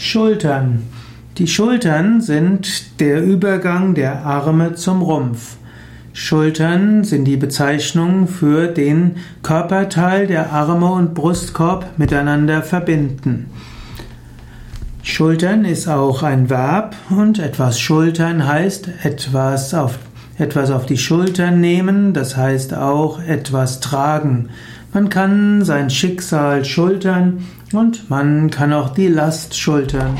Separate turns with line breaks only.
Schultern. Die Schultern sind der Übergang der Arme zum Rumpf. Schultern sind die Bezeichnung für den Körperteil, der Arme und Brustkorb miteinander verbinden. Schultern ist auch ein Verb und etwas schultern heißt etwas auf, etwas auf die Schultern nehmen, das heißt auch etwas tragen. Man kann sein Schicksal schultern und man kann auch die Last schultern.